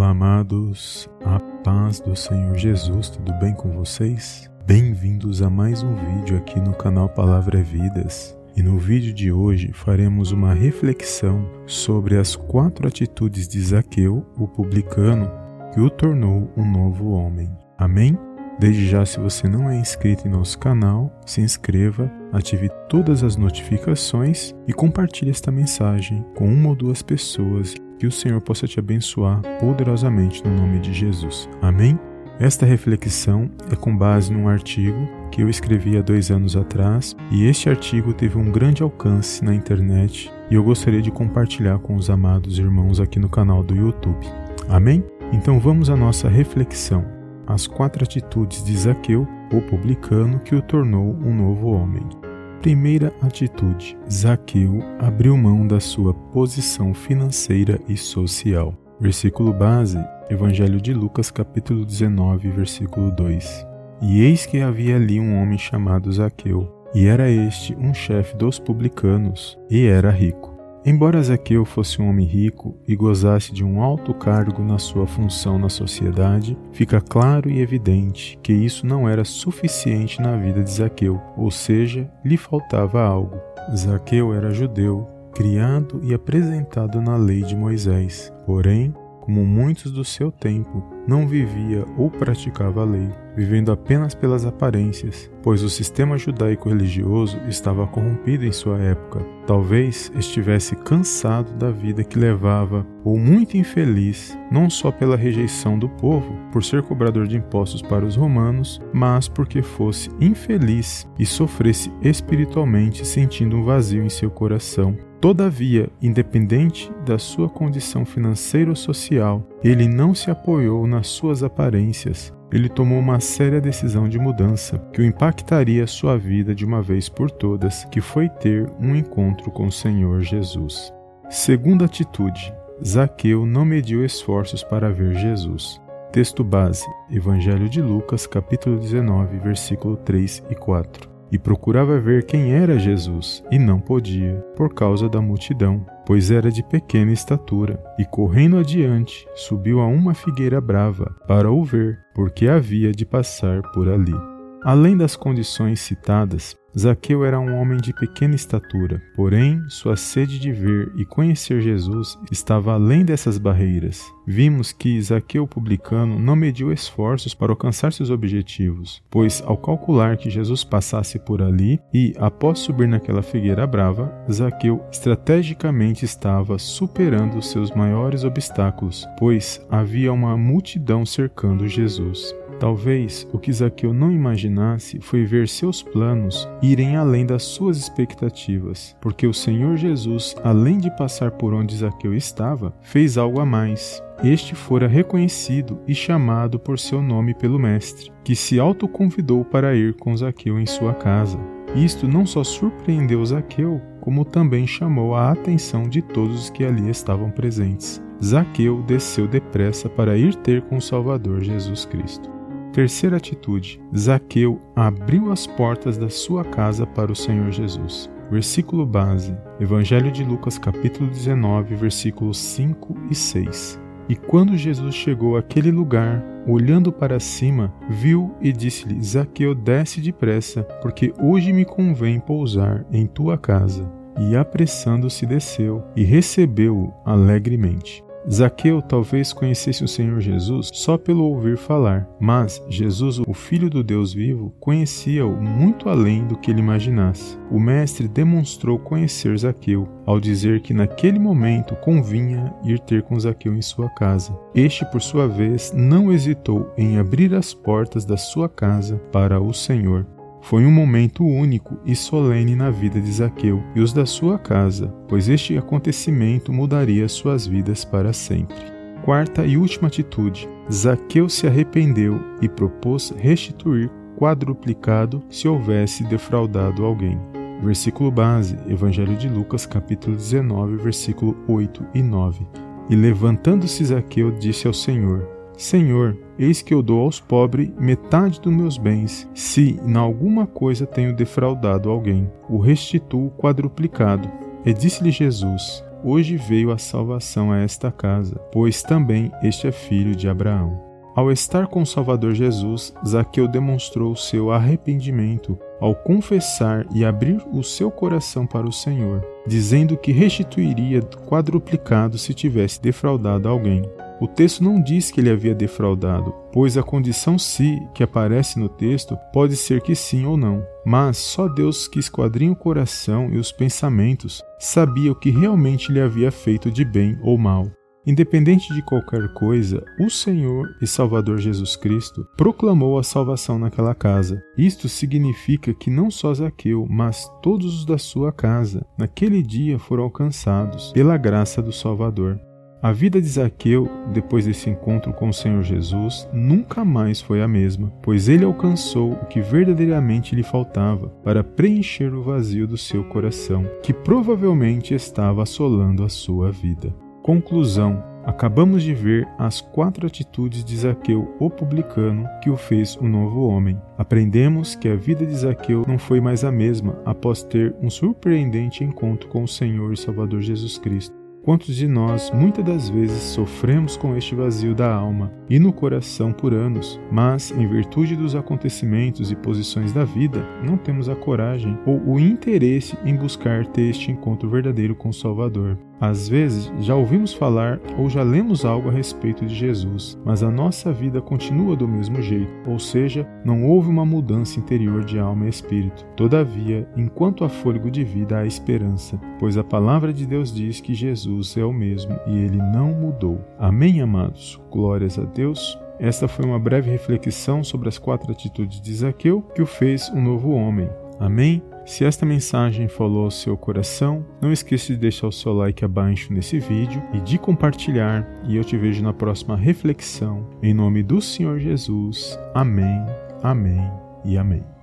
Olá, amados, a paz do Senhor Jesus, tudo bem com vocês? Bem-vindos a mais um vídeo aqui no canal Palavra é Vidas. E no vídeo de hoje faremos uma reflexão sobre as quatro atitudes de Zaqueu, o publicano, que o tornou um novo homem. Amém? Desde já, se você não é inscrito em nosso canal, se inscreva, ative todas as notificações e compartilhe esta mensagem com uma ou duas pessoas que o Senhor possa te abençoar poderosamente no nome de Jesus. Amém? Esta reflexão é com base num artigo que eu escrevi há dois anos atrás e este artigo teve um grande alcance na internet e eu gostaria de compartilhar com os amados irmãos aqui no canal do YouTube. Amém? Então vamos à nossa reflexão. As quatro atitudes de Zaqueu, o publicano, que o tornou um novo homem. Primeira atitude: Zaqueu abriu mão da sua posição financeira e social. Versículo base: Evangelho de Lucas, capítulo 19, versículo 2. E eis que havia ali um homem chamado Zaqueu, e era este um chefe dos publicanos, e era rico. Embora Zaqueu fosse um homem rico e gozasse de um alto cargo na sua função na sociedade, fica claro e evidente que isso não era suficiente na vida de Zaqueu, ou seja, lhe faltava algo. Zaqueu era judeu, criado e apresentado na lei de Moisés, porém, como muitos do seu tempo, não vivia ou praticava a lei, vivendo apenas pelas aparências, pois o sistema judaico-religioso estava corrompido em sua época. Talvez estivesse cansado da vida que levava, ou muito infeliz, não só pela rejeição do povo, por ser cobrador de impostos para os romanos, mas porque fosse infeliz e sofresse espiritualmente sentindo um vazio em seu coração Todavia, independente da sua condição financeira ou social, ele não se apoiou nas suas aparências. Ele tomou uma séria decisão de mudança que o impactaria sua vida de uma vez por todas, que foi ter um encontro com o Senhor Jesus. Segunda atitude: Zaqueu não mediu esforços para ver Jesus. Texto base: Evangelho de Lucas, capítulo 19, versículo 3 e 4 e procurava ver quem era Jesus, e não podia, por causa da multidão, pois era de pequena estatura. E correndo adiante, subiu a uma figueira brava, para o ver, porque havia de passar por ali. Além das condições citadas, Zaqueu era um homem de pequena estatura, porém sua sede de ver e conhecer Jesus estava além dessas barreiras. Vimos que Zaqueu publicano não mediu esforços para alcançar seus objetivos, pois ao calcular que Jesus passasse por ali e, após subir naquela figueira brava, Zaqueu estrategicamente estava superando seus maiores obstáculos, pois havia uma multidão cercando Jesus. Talvez o que Zaqueu não imaginasse foi ver seus planos irem além das suas expectativas, porque o Senhor Jesus, além de passar por onde Zaqueu estava, fez algo a mais. Este fora reconhecido e chamado por seu nome pelo Mestre, que se autoconvidou para ir com Zaqueu em sua casa. Isto não só surpreendeu Zaqueu, como também chamou a atenção de todos os que ali estavam presentes. Zaqueu desceu depressa para ir ter com o Salvador Jesus Cristo. Terceira atitude: Zaqueu abriu as portas da sua casa para o Senhor Jesus. Versículo base: Evangelho de Lucas, capítulo 19, versículos 5 e 6. E quando Jesus chegou àquele lugar, olhando para cima, viu e disse-lhe: Zaqueu, desce depressa, porque hoje me convém pousar em tua casa. E apressando-se desceu e recebeu-o alegremente. Zaqueu talvez conhecesse o Senhor Jesus só pelo ouvir falar, mas Jesus, o Filho do Deus vivo, conhecia-o muito além do que ele imaginasse. O Mestre demonstrou conhecer Zaqueu ao dizer que naquele momento convinha ir ter com Zaqueu em sua casa. Este, por sua vez, não hesitou em abrir as portas da sua casa para o Senhor. Foi um momento único e solene na vida de Zaqueu e os da sua casa, pois este acontecimento mudaria suas vidas para sempre. Quarta e última atitude: Zaqueu se arrependeu e propôs restituir quadruplicado se houvesse defraudado alguém. Versículo base, Evangelho de Lucas, capítulo 19, versículo 8 e 9. E levantando-se Zaqueu, disse ao Senhor: Senhor, eis que eu dou aos pobres metade dos meus bens. Se em alguma coisa tenho defraudado alguém, o restituo quadruplicado. E disse-lhe Jesus: hoje veio a salvação a esta casa, pois também este é filho de Abraão. Ao estar com o Salvador Jesus, Zaqueu demonstrou seu arrependimento ao confessar e abrir o seu coração para o Senhor, dizendo que restituiria quadruplicado se tivesse defraudado alguém. O texto não diz que ele havia defraudado, pois a condição se que aparece no texto pode ser que sim ou não. Mas só Deus que esquadrinha o coração e os pensamentos sabia o que realmente lhe havia feito de bem ou mal. Independente de qualquer coisa, o Senhor e Salvador Jesus Cristo proclamou a salvação naquela casa. Isto significa que não só Zaqueu, mas todos os da sua casa, naquele dia foram alcançados pela graça do Salvador. A vida de Zaqueu, depois desse encontro com o Senhor Jesus, nunca mais foi a mesma, pois ele alcançou o que verdadeiramente lhe faltava para preencher o vazio do seu coração, que provavelmente estava assolando a sua vida. Conclusão: Acabamos de ver as quatro atitudes de Zaqueu, o publicano, que o fez um novo homem. Aprendemos que a vida de Zaqueu não foi mais a mesma após ter um surpreendente encontro com o Senhor e Salvador Jesus Cristo. Quantos de nós muitas das vezes sofremos com este vazio da alma e no coração por anos, mas, em virtude dos acontecimentos e posições da vida, não temos a coragem ou o interesse em buscar ter este encontro verdadeiro com o Salvador? Às vezes já ouvimos falar ou já lemos algo a respeito de Jesus, mas a nossa vida continua do mesmo jeito, ou seja, não houve uma mudança interior de alma e espírito. Todavia, enquanto há fôlego de vida, há esperança, pois a palavra de Deus diz que Jesus é o mesmo e ele não mudou. Amém, amados? Glórias a Deus. Esta foi uma breve reflexão sobre as quatro atitudes de Zaqueu que o fez um novo homem. Amém? Se esta mensagem falou ao seu coração, não esqueça de deixar o seu like abaixo nesse vídeo e de compartilhar. E eu te vejo na próxima reflexão. Em nome do Senhor Jesus. Amém, amém e amém.